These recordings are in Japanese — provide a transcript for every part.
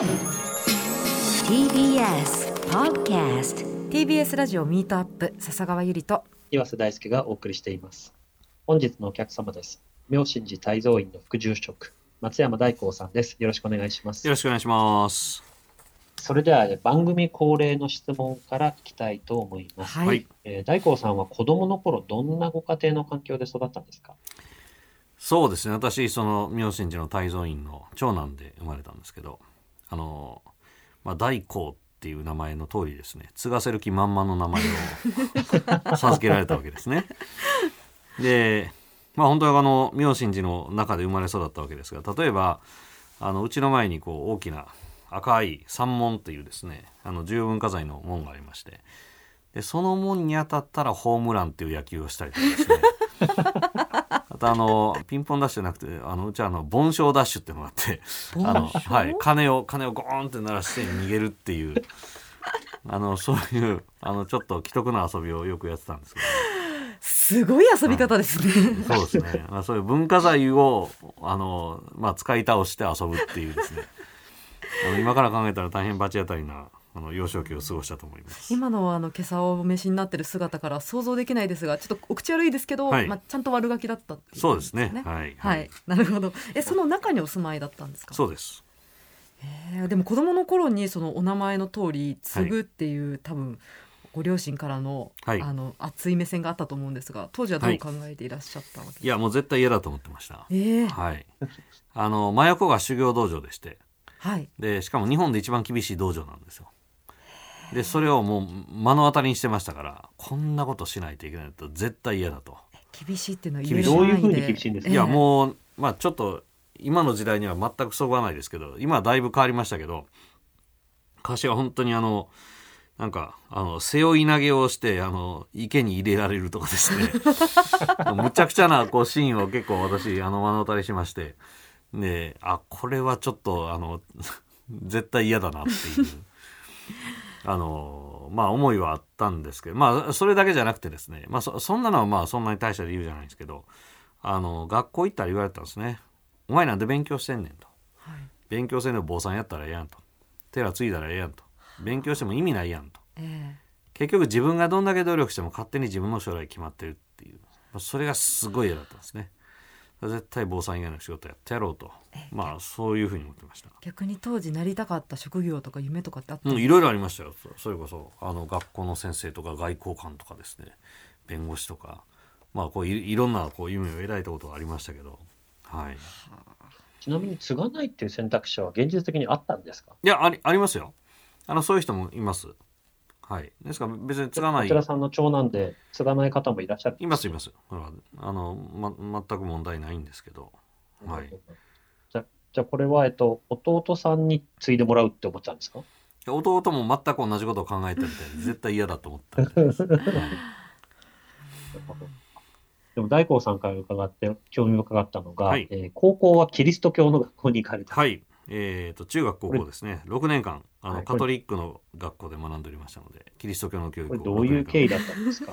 TBS Podcast TBS ラジオミートアップ笹川ゆりと岩瀬大輔がお送りしています。本日のお客様です。妙心寺泰造院の副住職、松山大光さんです。よろしくお願いしますよ。ろしくお願いします。それでは番組恒例の質問から聞きたいと思います。はい、はいえー大光さんは子供の頃どんなご家庭の環境で育ったんですか？そうですね。私、その、妙心寺の泰造院の長男で生まれたんですけど、あの、まあ、大光っていう名前の通りですね、継がせる気満々の名前を授けられたわけですね。で、まあ、本当はあの、妙心寺の中で生まれ育ったわけですが、例えば、あの、うちの前にこう、大きな赤い三門っていうですね、あの、重要文化財の門がありまして、で、その門に当たったらホームランっていう野球をしたりとかですね、あのピンポンダッシュじゃなくてあのうちはあの盆栽ダッシュっていうのがあってあの、はい、鐘を鐘をゴーンって鳴らして逃げるっていうあのそういうあのちょっと既得な遊びをよくやってたんですけすごい遊び方ですね、どそうですね、まあ、そういう文化財をあの、まあ、使い倒して遊ぶっていうですね。今から考えたら大変罰当たりなあの幼少期を過ごしたと思います。今のあの今朝お召しになってる姿から想像できないですがちょっとお口悪いですけど、はい。まあ、ちゃんと悪ガキだったっていそうですね。はい。はい、なるほど。えその中にお住まいだったんですか？そうです。えー。でも子供の頃にそのお名前の通り継ぐっていう、多分ご両親からの,、はい。あの熱い目線があったと思うんですが当時はどう考えていらっしゃったわけですか、いやもう絶対嫌だと思ってました。えー。はい、あの真横が修行道場でして。はい。でしかも日本で一番厳しい道場なんですよ。でそれをもう目の当たりにしてましたからこんなことしないといけないと絶対嫌だと。厳しいっていうのは厳しい。どういうふうに厳しいんですか？いやうもうまあちょっと今の時代には全くそぐわないですけど今はだいぶ変わりましたけど昔は本当にあのなんかあの背負い投げをしてあの池に入れられるとかですね。むちゃくちゃなこうシーンを結構私あの目の当たりしまして。であこれはちょっとあの絶対嫌だなっていうあのまあ思いはあったんですけどまあそれだけじゃなくてですねまあそそんなのはまあそんなに大した理由じゃないんですけどあの学校行ったら言われたんですね「お前なんで勉強してんねん」と。はい「勉強せんでも坊さんやったらええやん」と「寺継いだらええやん」と「勉強しても意味ないやん」と。え。結局自分がどんだけ努力しても勝手に自分の将来決まってるっていう。まあそれがすごい嫌だったんですね絶対坊さん以外の仕事やってやろうと。まあそういうふうに思ってました。逆に当時なりたかった職業とか夢とかってあったいろいろありましたよ。そそれこそあの学校の先生とか外交官とかですね。弁護士とか。まあこういいろんなこう夢を描いたことがありましたけど。はい。ちなみに継がないっていう選択肢は現実的にあったんですか？いやありありますよ。あのそういう人もいますはい。ですから別に継がない。こちらさんの長男で継がない方もいらっしゃる。いますいます。ほらあの、ま、全く問題ないんですけど。はい。じゃじゃあこれは、えっと、弟さんに継いでもらうって思っちゃうんですか？弟も全く同じことを考えてるみたいで絶対嫌だと思ったみたい。ででも大光さんから伺って興味深かったのが、はい。えー高校はキリスト教の学校に行かれた。はい、えー、と中学高校ですね。6年間あの、はいカトリックの学校で学んでおりましたのでキリスト教の教育をどういう経緯緯だったんですか？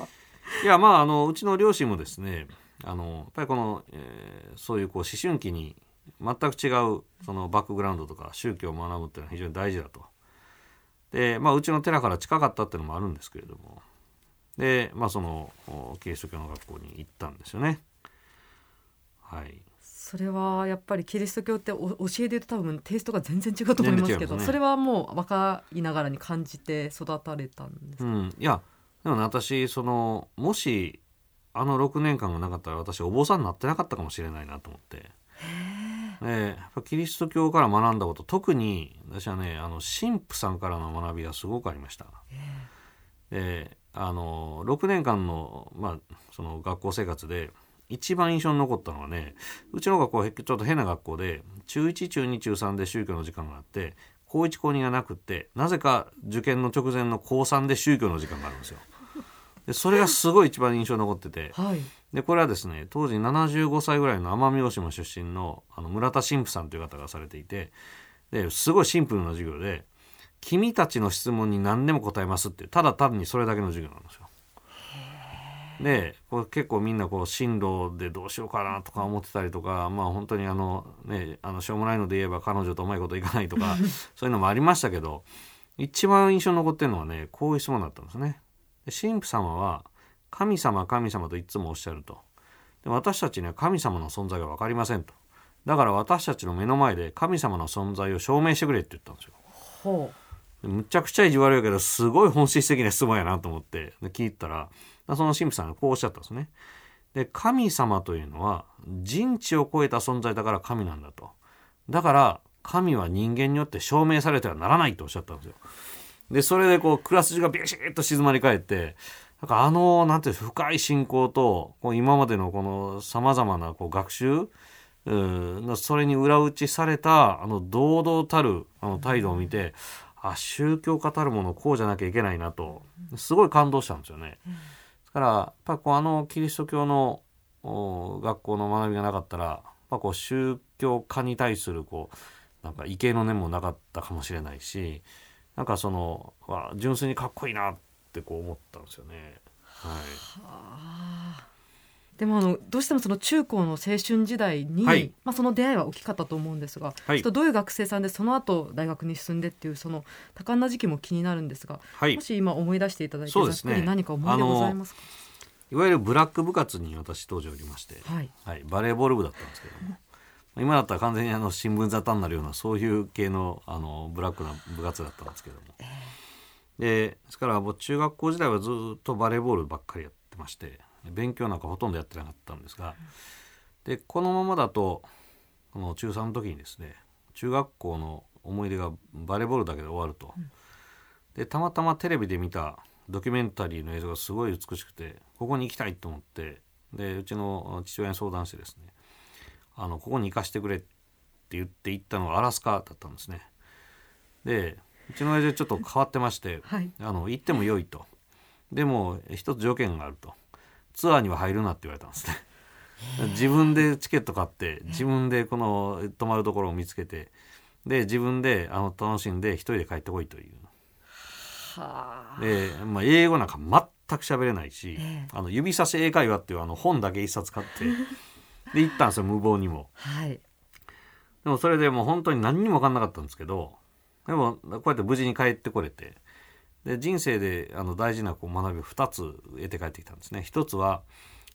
いやまああのうちの両親もですねあのやっぱりこの、えーそういうこう思春期に全く違うそのバックグラウンドとか宗教を学ぶっていうのは非常に大事だと。でまあうちの寺から近かったっていうのもあるんですけれども。でまあそのおキリスト教の学校に行ったんですよね。はいそれはやっぱりキリスト教ってお教えで言うと多分テイストが全然違うと思いますけどね。それはもう若いながらに感じて育たれたんですか、うん、いやでもね私そのもしあの6年間がなかったら私お坊さんになってなかったかもしれないなと思って。でやっぱキリスト教から学んだこと特に私はねあの神父さんからの学びがすごくありました。であの6年間の,、まあその学校生活で一番印象に残ったのはねうちの学校はちょっと変な学校で中1中2中3で宗教の時間があって高1高2がなくってなぜか受験の直前の高3で宗教の時間があるんですよ。でそれがすごい一番印象に残っててはいでこれはですね当時75歳ぐらいの奄美大島出身のあの村田神父さんという方がされていてですごいシンプルな授業で「君たちの質問に何でも答えます」ってただ単にそれだけの授業なんですよ。でこれ結構みんなこう進路でどうしようかなとか思ってたりとかまあ本当にあのねあのしょうもないので言えば彼女とうまいこといかないとか そういうのもありましたけど一番印象に残ってるのはねこういう質問だったんですね。で神父様は神様神様といつもおっしゃるとで私たちには神様の存在が分かりませんとだから私たちの目の前で神様の存在を証明してくれって言ったんですよ。ほでむちゃくちゃ意地悪いけどすごい本質的な質問やなと思ってで聞いたらその神父さんがこうおっしゃったんですね。で神様というのは人知を超えた存在だから神なんだと。だから神は人間によって証明されてはならないとおっしゃったんですよ。でそれでこうクラス中がビシッと静まり返ってなんかあのなんていう深い信仰とこう今までのこのさまざまなこう学習うんそれに裏打ちされたあの堂々たるあの態度を見てあ宗教家たるものこうじゃなきゃいけないなとすごい感動したんですよね。ですからやっぱこうあのキリスト教の学校の学びがなかったらやっぱこう宗教家に対するこうなんか畏敬の念もなかったかもしれないしなんかその純粋にかっこいいなってこう思ったんですよね。はい、でもあのどうしてもその中高の青春時代に、はい。まあ、その出会いは大きかったと思うんですが、はい。ちょっとどういう学生さんでその後大学に進んでっていうその多感な時期も気になるんですが、はい。もし今思い出していただいてざっくり何か思い出ございますか？いわゆるブラック部活に私当時おりまして、はい。はい、バレーボール部だったんですけども。今だったら完全にあの新聞沙汰になるようなそういう系のあのブラックな部活だったんですけども、でですからもう中学校時代はずっとバレーボールばっかりやってまして勉強なんかほとんどやってなかったんですがでこのままだとこの中3の時にですね中学校の思い出がバレーボールだけで終わると。でたまたまテレビで見たドキュメンタリーの映像がすごい美しくてここに行きたいと思ってでうちの父親に相談してですねあのここに行かせてくれって言って行ったのがアラスカだったんですね。でうちの親父はちょっと変わってまして、はい。あの行っても良いと。でも一つ条件があるとツアーには入るなって言われたんですね。自分でチケット買って自分でこの泊まるところを見つけてで自分であの楽しんで一人で帰ってこいという。はあ。で、まあ、英語なんか全く喋れないし、ええ。あの指差し英会話っていうあの本だけ一冊買って で行ったんですよ無謀にも。はい。でもそれでもう本当に何にも分かんなかったんですけどでもこうやって無事に帰ってこれてで人生であの大事なこう学びを2つ得て帰ってきたんですね。一つは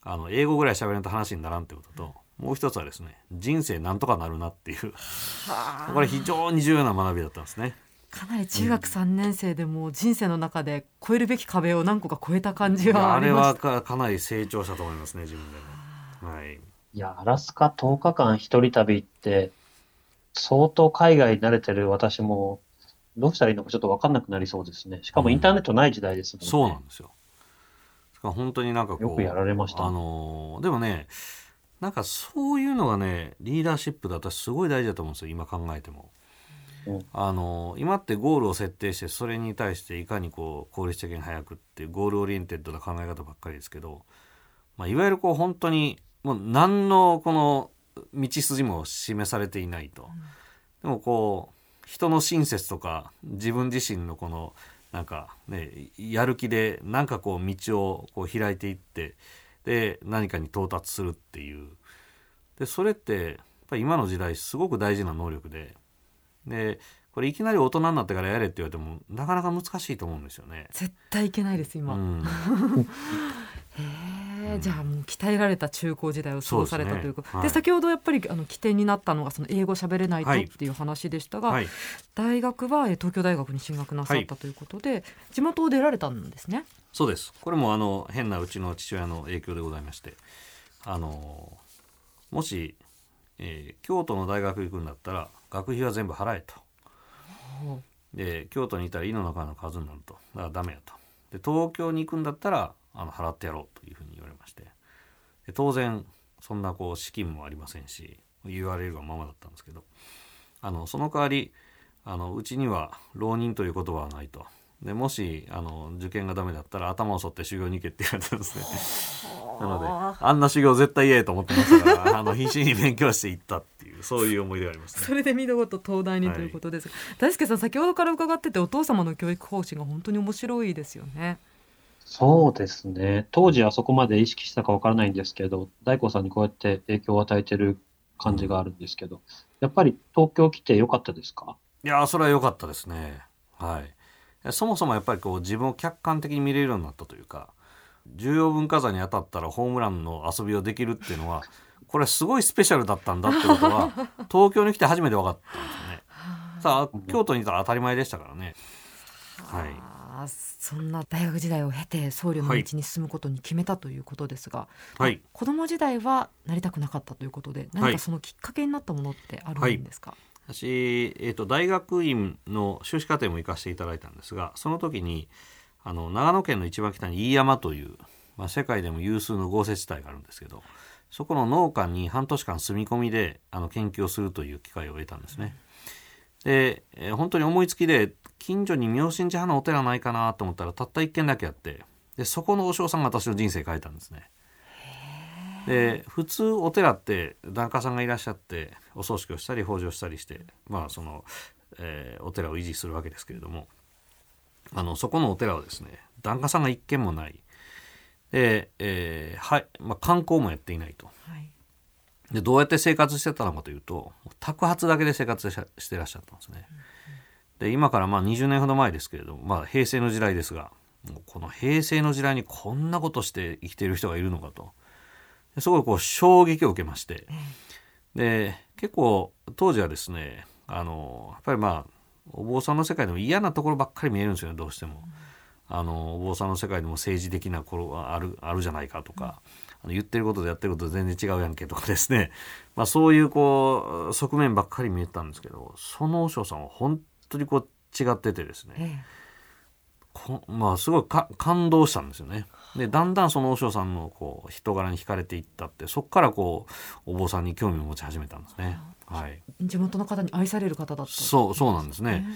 あの英語ぐらい喋れんと話にならんってことともう一つはですね人生なんとかなるなっていう。はあ。これ非常に重要な学びだったんですね。かなり中学3年生でもう人生の中で越えるべき壁を何個か越えた感じいやあれはありましはかかなり成長したと思いますね自分でも。はい。いや、アラスカ10日間一人旅って、相当海外に慣れてる私も、どうしたらいいのかちょっと分かんなくなりそうですね。しかもインターネットない時代ですもんね。そうなんですよ。だから本当になんかこうよくやられましたあのーでもねなんかそういうのがねリーダーシップだったらすごい大事だと思うんですよ今考えても。うんあのー今ってゴールを設定してそれに対していかにこう効率的に早くっていう goal oriented な考え方ばっかりですけど、まあ、いわゆるこう本当にもう何のこの道筋も示されていないと。でもこう人の親切とか自分自身のこのなんかねやる気でなんかこう道をこう開いていってで何かに到達するっていう。でそれってやっぱ今の時代すごく大事な能力ででこれいきなり大人になってからやれって言われてもなかなか難しいと思うんですよね。絶対いけないです今、うん、へえじゃあもう鍛えられた中高時代を過ごされたということ。で,、ねはい。先ほどやっぱりあの起点になったのがその英語喋れないとはいっていう話でしたが、はい、大学はえ東京大学に進学なさったということで、地元を出られたんですね。そうです。これもあの変なうちの父親の影響でございましてあのもし、えー京都の大学行くんだったら学費は全部払えとで京都にいたら井の中の数になると。だからダメやと。で東京に行くんだったらあの払ってやろうというふうに言われまして。で当然そんなこう資金もありませんし URL がままだったんですけど。あのその代わりあのうちには浪人という言葉はないと。でもしあの受験がダメだったら頭を剃って修行に行けって言われたんですね。なのであんな修行絶対嫌やと思ってましたからあの必死に勉強していったっていうそういう思い出がありますね。それで見事東大にということですが、大輔さん先ほどから伺っててお父様の教育方針が本当に面白いですよね。そうですね。当時はそこまで意識したかわからないんですけど、大光さんにこうやって影響を与えてる感じがあるんですけど、やっぱり東京来てよかったですか？いやーそれは良かったですね。はいそもそもやっぱりこう自分を客観的に見れるようになったというか重要文化財に当たったらホームランの遊びをできるっていうのは これすごいスペシャルだったんだってことは 東京に来て初めて分かったんですよね。さあ京都にいたら当たり前でしたからね。はい。そんな大学時代を経て僧侶の道に進むことに決めたということですが、はい。子供時代はなりたくなかったということで何かそのきっかけになったものってあるんですか、私、えー、と大学院の修士課程も行かせていただいたんですがその時にあの長野県の一番北に飯山という、まあ、世界でも有数の豪雪地帯があるんですけどそこの農家に半年間住み込みであの研究をするという機会を得たんですね。で、えー本当に思いつきで近所に妙心寺派のお寺ないかなと思ったらたった一軒だけあってでそこの和尚さんが私の人生変えたんですね。で普通お寺って檀家さんがいらっしゃってお葬式をしたり法事をしたりしてまあその、えーお寺を維持するわけですけれどもあのそこのお寺はですね檀家さんが一軒もない。で、えーはいまあ、観光もやっていないと。はい。でどうやって生活してたのかというと宅発だけで生活ししてらっしゃったんですね。で今からまあ20年ほど前ですけれども、まあ、平成の時代ですがもうこの平成の時代にこんなことして生きている人がいるのかと。ですごいこう衝撃を受けまして。で結構当時はですねあのやっぱりまあお坊さんの世界でも嫌なところばっかり見えるんですよねどうしても。あのお坊さんの世界でも政治的な頃はあるあるじゃないかとか、あの言ってることとやってること全然違うやんけとかですね、まあ、そういうこう側面ばっかり見えてたんですけどその和尚さんは本当にこう違っててですね、え。こまあすごいか感動したんですよね。でだんだんその和尚さんのこう人柄に惹かれていったってそこからこうお坊さんに興味を持ち始めたんですね。はい、え地元の方に愛される方だったそうそうなんですね。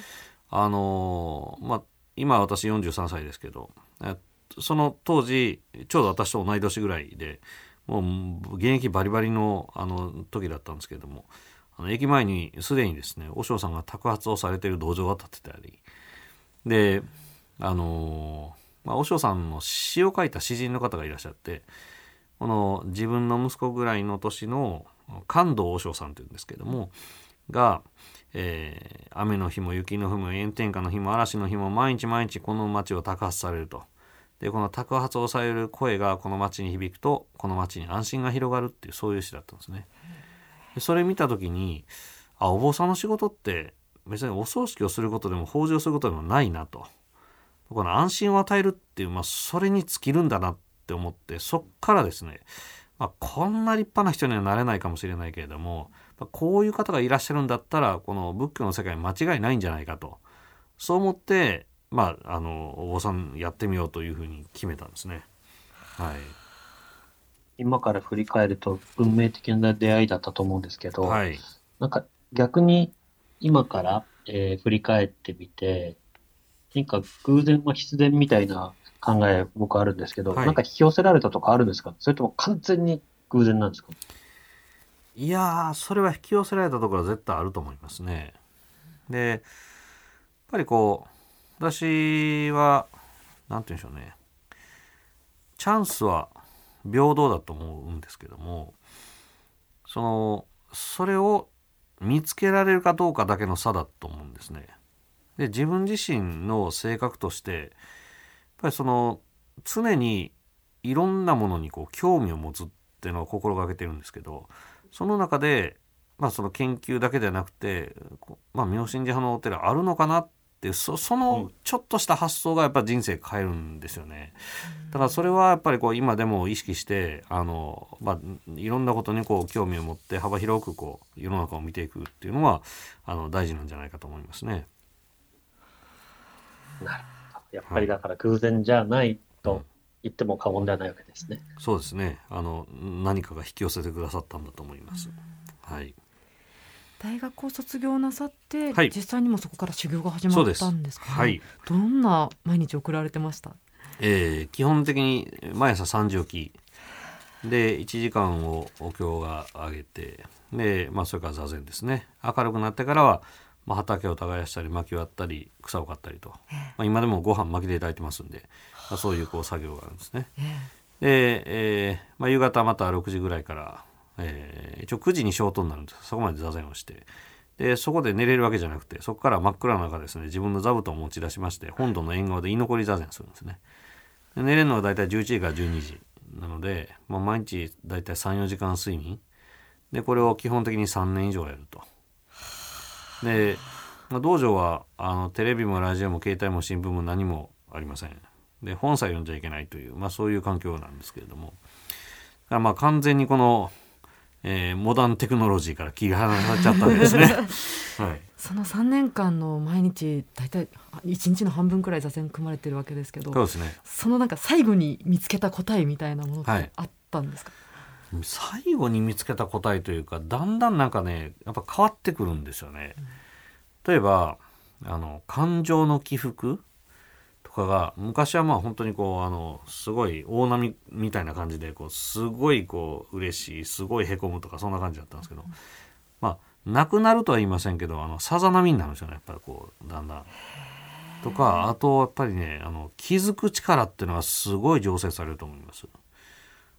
あのーまあ今私43歳ですけどえその当時ちょうど私と同い年ぐらいでもう現役バリバリのあの時だったんですけれどもあの駅前にすでにですね和尚さんが托発をされている道場が建ってたりであのーまあ、和尚さんの詩を書いた詩人の方がいらっしゃってこの自分の息子ぐらいの年の関東和尚さんというんですけどもが、えー雨の日も雪の日も炎天下の日も嵐の日も毎日毎日この町を托発されると。でこの托発をされる声がこの町に響くとこの町に安心が広がるっていうそういう詩だったんですね。でそれ見た時にあお坊さんの仕事って別にお葬式をすることでも法事をすることでもないなと。この安心を与えるっていう、まあ、それに尽きるんだなって思ってそっからですね、まあ、こんな立派な人にはなれないかもしれないけれどもまあこういう方がいらっしゃるんだったらこの仏教の世界に間違いないんじゃないかとそう思ってまああのお坊さんやってみようというふうに決めたんですね。はい、今から振り返ると運命的な出会いだったと思うんですけど、はい、なんか逆に今から、えー振り返ってみて、何か偶然は必然みたいな考え僕あるんですけど、はいなんか引き寄せられたとかあるんですか？それとも完全に偶然なんですか？いやーそれは引き寄せられたところは絶対あると思いますね。でやっぱりこう私は何て言うんでしょうねチャンスは平等だと思うんですけどもそのそれを見つけられるかどうかだけの差だと思うんですね。で自分自身の性格としてやっぱりその常にいろんなものにこう興味を持つっていうのを心がけてるんですけどその中で、まあ、その研究だけではなくて、まあ、妙心寺派のお寺あるのかなっていうそそのちょっとした発想がやっぱ人生変えるんですよね。だからそれはやっぱりこう今でも意識してあの、まあ、いろんなことにこう興味を持って幅広くこう世の中を見ていくっていうのはあの大事なんじゃないかと思いますね。なるほど。やっぱりだから偶然じゃないと言っても過言ではないわけですね。そうですね。あの何かが引き寄せてくださったんだと思います。はい、大学を卒業なさって、はい。実際にもそこから修行が始まったんですか、ね、はい。どんな毎日送られてました？えー基本的に毎朝3時起き。で1時間をお経が上げてで、まあ、それから座禅ですね。明るくなってからはまあ、畑を耕したり薪を割ったり草を刈ったりと、まあ、今でもご飯薪でいただいてますんで、まあ、そういうこう作業があるんですね。で、えーまあ、夕方また6時ぐらいから、えー一応9時に消灯になるんですそこまで座禅をしてでそこで寝れるわけじゃなくてそこから真っ暗な中ですね自分の座布団を持ち出しまして本堂の縁側で居残り座禅するんですね。で寝れるのが大体11時から12時なので、まあ、毎日大体34時間睡眠でこれを基本的に3年以上やると。で、まあ、道場はあのテレビもラジオも携帯も新聞も何もありません。で本さえ読んじゃいけないという、まあ、そういう環境なんですけれども。まあ完全にこの、えーモダンテクノロジーから気が離されちゃったわけですね。はい。その3年間の毎日大体1日の半分くらい座禅組まれてるわけですけどそうですね。そのなんか最後に見つけた答えみたいなものっはい。てあったんですか、最後に見つけた答えというかだんだんなんかねやっぱ変わってくるんですよね。例えばあの感情の起伏とかが昔はまあ本当にこうあのすごい大波みたいな感じでこうすごいこう嬉しいすごいへこむとかそんな感じだったんですけど、まあなくなるとは言いませんけどあのさざ波になるんですよねやっぱりこうだんだん。とかあとやっぱりねあの気づく力っていうのがすごい醸成されると思います。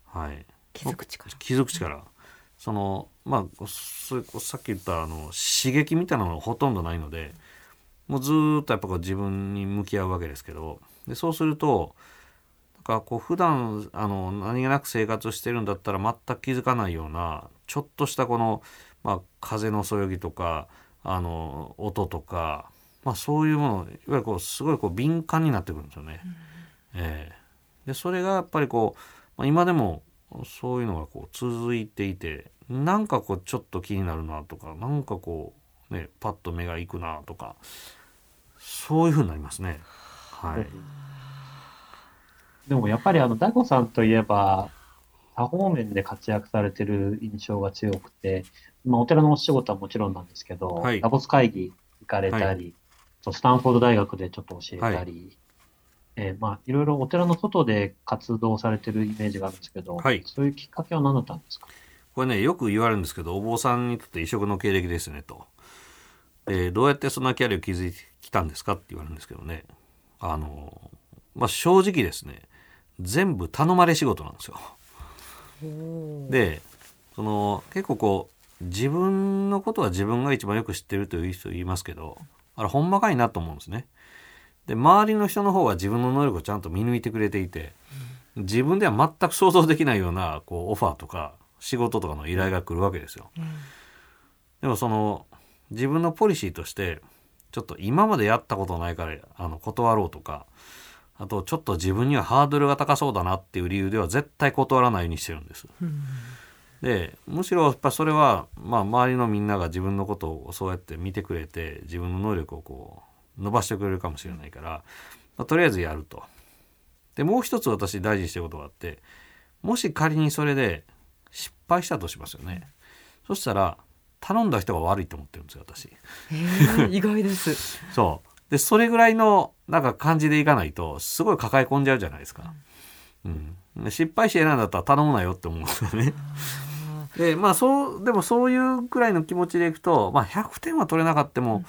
はい、気づく力。気づく力。そのまあそれさっき言ったあの刺激みたいなのがほとんどないのでもうずーっとやっぱこう自分に向き合うわけですけどでそうするとなんかこう普段あの何気なく生活してるんだったら全く気づかないようなちょっとしたこの、まあ、風のそよぎとかあの音とか、まあ、そういうものいわゆるこうすごいこう敏感になってくるんですよね。ええ。でそれがやっぱりこう、まあ、今でもそういうのがこう続いていてなんかこうちょっと気になるなとかなんかこうねパッと目がいくなとかそういうふうになりますね。はい。でもやっぱりあの、大悟さんといえば、多方面で活躍されてる印象が強くて、まあ、お寺のお仕事はもちろんなんですけど、はいダボス会議行かれたり、そうスタンフォード大学でちょっと教えたり、えーまあ、いろいろお寺の外で活動されてるイメージがあるんですけど、はいそういうきっかけは何だったんですか？これねよく言われるんですけどお坊さんにとって異色の経歴ですねと。でどうやってそんなキャリアを築いてきたんですかって言われるんですけどねあの、まあ、正直ですね全部頼まれ仕事なんですよ。でその結構こう自分のことは自分が一番よく知ってるという人言いますけどあれほんまかいなと思うんですね。で周りの人の方は自分の能力をちゃんと見抜いてくれていて自分では全く想像できないようなこうオファーとか仕事とかの依頼が来るわけですよ。でもその自分のポリシーとしてちょっと今までやったことないからあの断ろうとかあとちょっと自分にはハードルが高そうだなっていう理由では絶対断らないようにしてるんです。でむしろやっぱそれは、まあ、周りのみんなが自分のことをそうやって見てくれて自分の能力をこう伸ばしてくれるかもしれないから、まあ、とりあえずやると。でもう一つ私大事にしてることがあってもし仮にそれで失敗したとしますよね。そしたら頼んだ人が悪いと思ってるんですよ私。意外です。そう。で、それぐらいの、なんか感じでいかないと、すごい抱え込んじゃうじゃないですか。うん。で失敗して選んだったら頼むなよって思うんですよね。で、まあそう、でもそういうぐらいの気持ちでいくと、まあ100点は取れなかったも、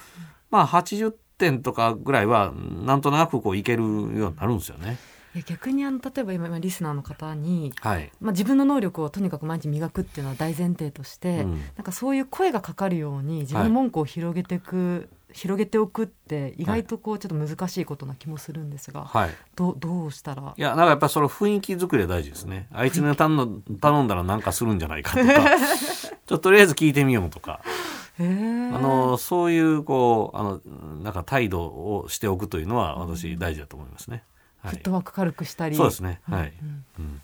まあ80点とかぐらいは、なんとなくこういけるようになるんですよね。いや逆にあの例えば今今リスナーの方に、はい。まあ、自分の能力をとにかく毎日磨くっていうのは大前提として、うんなんかそういう声がかかるように自分の文句を広げていく、広げておくって意外とこうちょっと難しいことな気もするんですが、はい。どうどうしたら？いや、なんかやっぱりその雰囲気作りは大事ですね。あいつに頼ん頼んだらなんかするんじゃないかとか、ちょっととりあえず聞いてみようとか。あのそういうこうあのなんか態度をしておくというのは私大事だと思いますね。はいフット。ワーク軽くしたりそうですね。はい。うんうん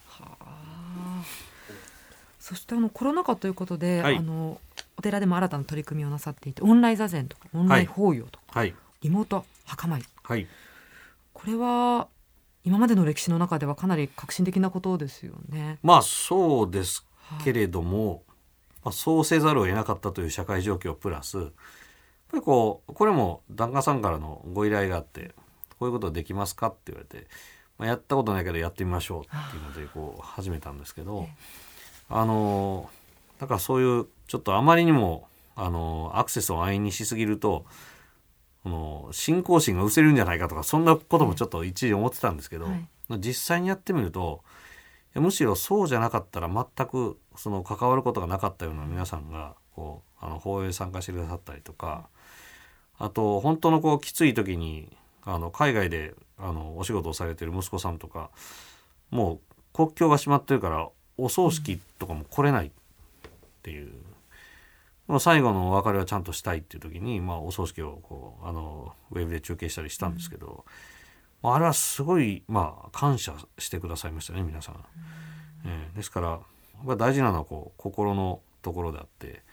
そしてあのコロナ禍ということで、はいあのお寺でも新たな取り組みをなさっていてオンライン座禅とかオンライン法要とか、はい。リモート墓参りはい。これは今までの歴史の中ではかなり革新的なことですよね。まあそうですけれども、まあ、そうせざるを得なかったという社会状況プラスやっぱりこうこれも檀家さんからのご依頼があってこういうことできますかって言われて、まあ、やったことないけどやってみましょうっていうのでこう始めたんですけどあのなんかそういうちょっとあまりにもあのアクセスを安易にしすぎるとこの信仰心が失せるんじゃないかとかそんなこともちょっと一時思ってたんですけど、はい。実際にやってみるとむしろそうじゃなかったら全くその関わることがなかったような皆さんがこうあの放映参加してくださったりとかあと本当のこうきつい時にあの海外であのお仕事をされてる息子さんとかもう国境が閉まってるからお葬式とかも来れないっていう。もう最後のお別れはちゃんとしたいっていう時に、まあ、お葬式をこうあのウェブで中継したりしたんですけど、まああれはすごい、まあ、感謝してくださいましたね皆さん。えーですからまあ大事なのはこう心のところであって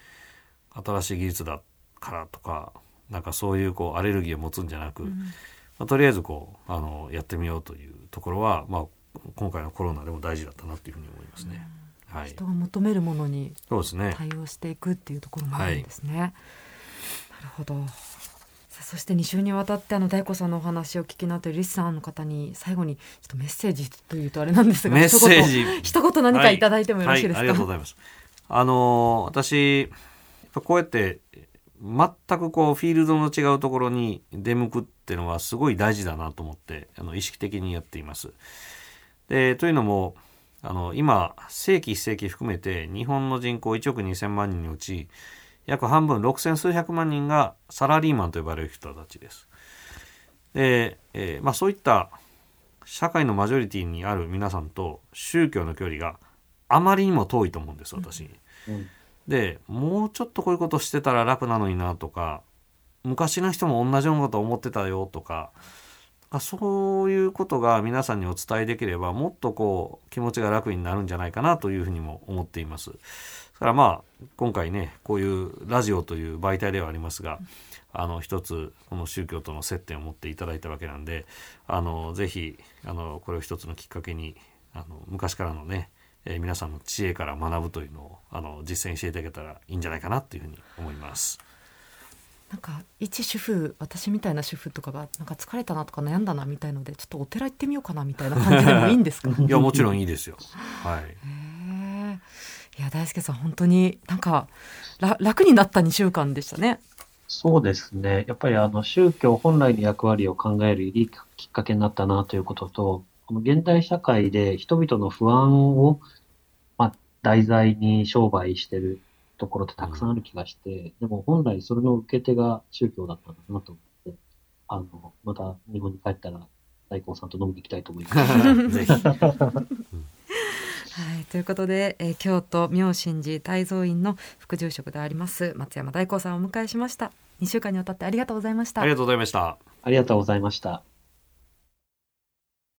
新しい技術だからとかなんかそういうこうアレルギーを持つんじゃなく、まあ、とりあえずこうあのやってみようというところは、まあ、今回のコロナでも大事だったなというふうに思いますね。はい、人が求めるものに。対応していくっていうところもあるんですね。なるほど。そして2週にわたってあの大子さんのお話を聞きになっているリスナーの方に最後にちょっとメッセージというとあれなんですがメッセージ一言何かいただいてもよろしいですか、はいはいありがとうございます。あのー私こうやって全くこうフィールドの違うところに出向くっていうのはすごい大事だなと思ってあの意識的にやっています。でというのもあの今正規非正規含めて日本の人口1億2,000万人のうち約半分6,000数百万人がサラリーマンと呼ばれる人たちです。で、えーまあ、そういった社会のマジョリティにある皆さんと宗教の距離があまりにも遠いと思うんです私。うんでもうちょっとこういうことしてたら楽なのになとか昔の人も同じようなこと思ってたよとかあそういうことが皆さんにお伝えできればもっとこう気持ちが楽になるんじゃないかなというふうにも思っています。だからまあ今回ねこういうラジオという媒体ではありますがあの一つこの宗教との接点を持っていただいたわけなんであのぜひあのこれを一つのきっかけにあの昔からのね、えー皆さんの知恵から学ぶというのをあの実践していただけたらいいんじゃないかなというふうに思います。なんか一主婦私みたいな主婦とかがなんか疲れたなとか悩んだなみたいのでちょっとお寺行ってみようかなみたいな感じでもいいんですかいやもちろんいいですよ。はい。へえいや大輔さん本当になんから楽になった2週間でしたね。そうですね。やっぱりあの宗教本来の役割を考えるいいきっかけになったなということと、この現代社会で人々の不安を、まあ、題材に商売してるところってたくさんある気がして、でも本来それの受け手が宗教だったんだなと思って、あの、また日本に帰ったら大光さんと飲みに行きたいと思います。はい、ということで、えー京都妙心寺大蔵院の副住職であります松山大光さんをお迎えしました2週間にわたってありがとうございましたありがとうございました。ありがとうございました。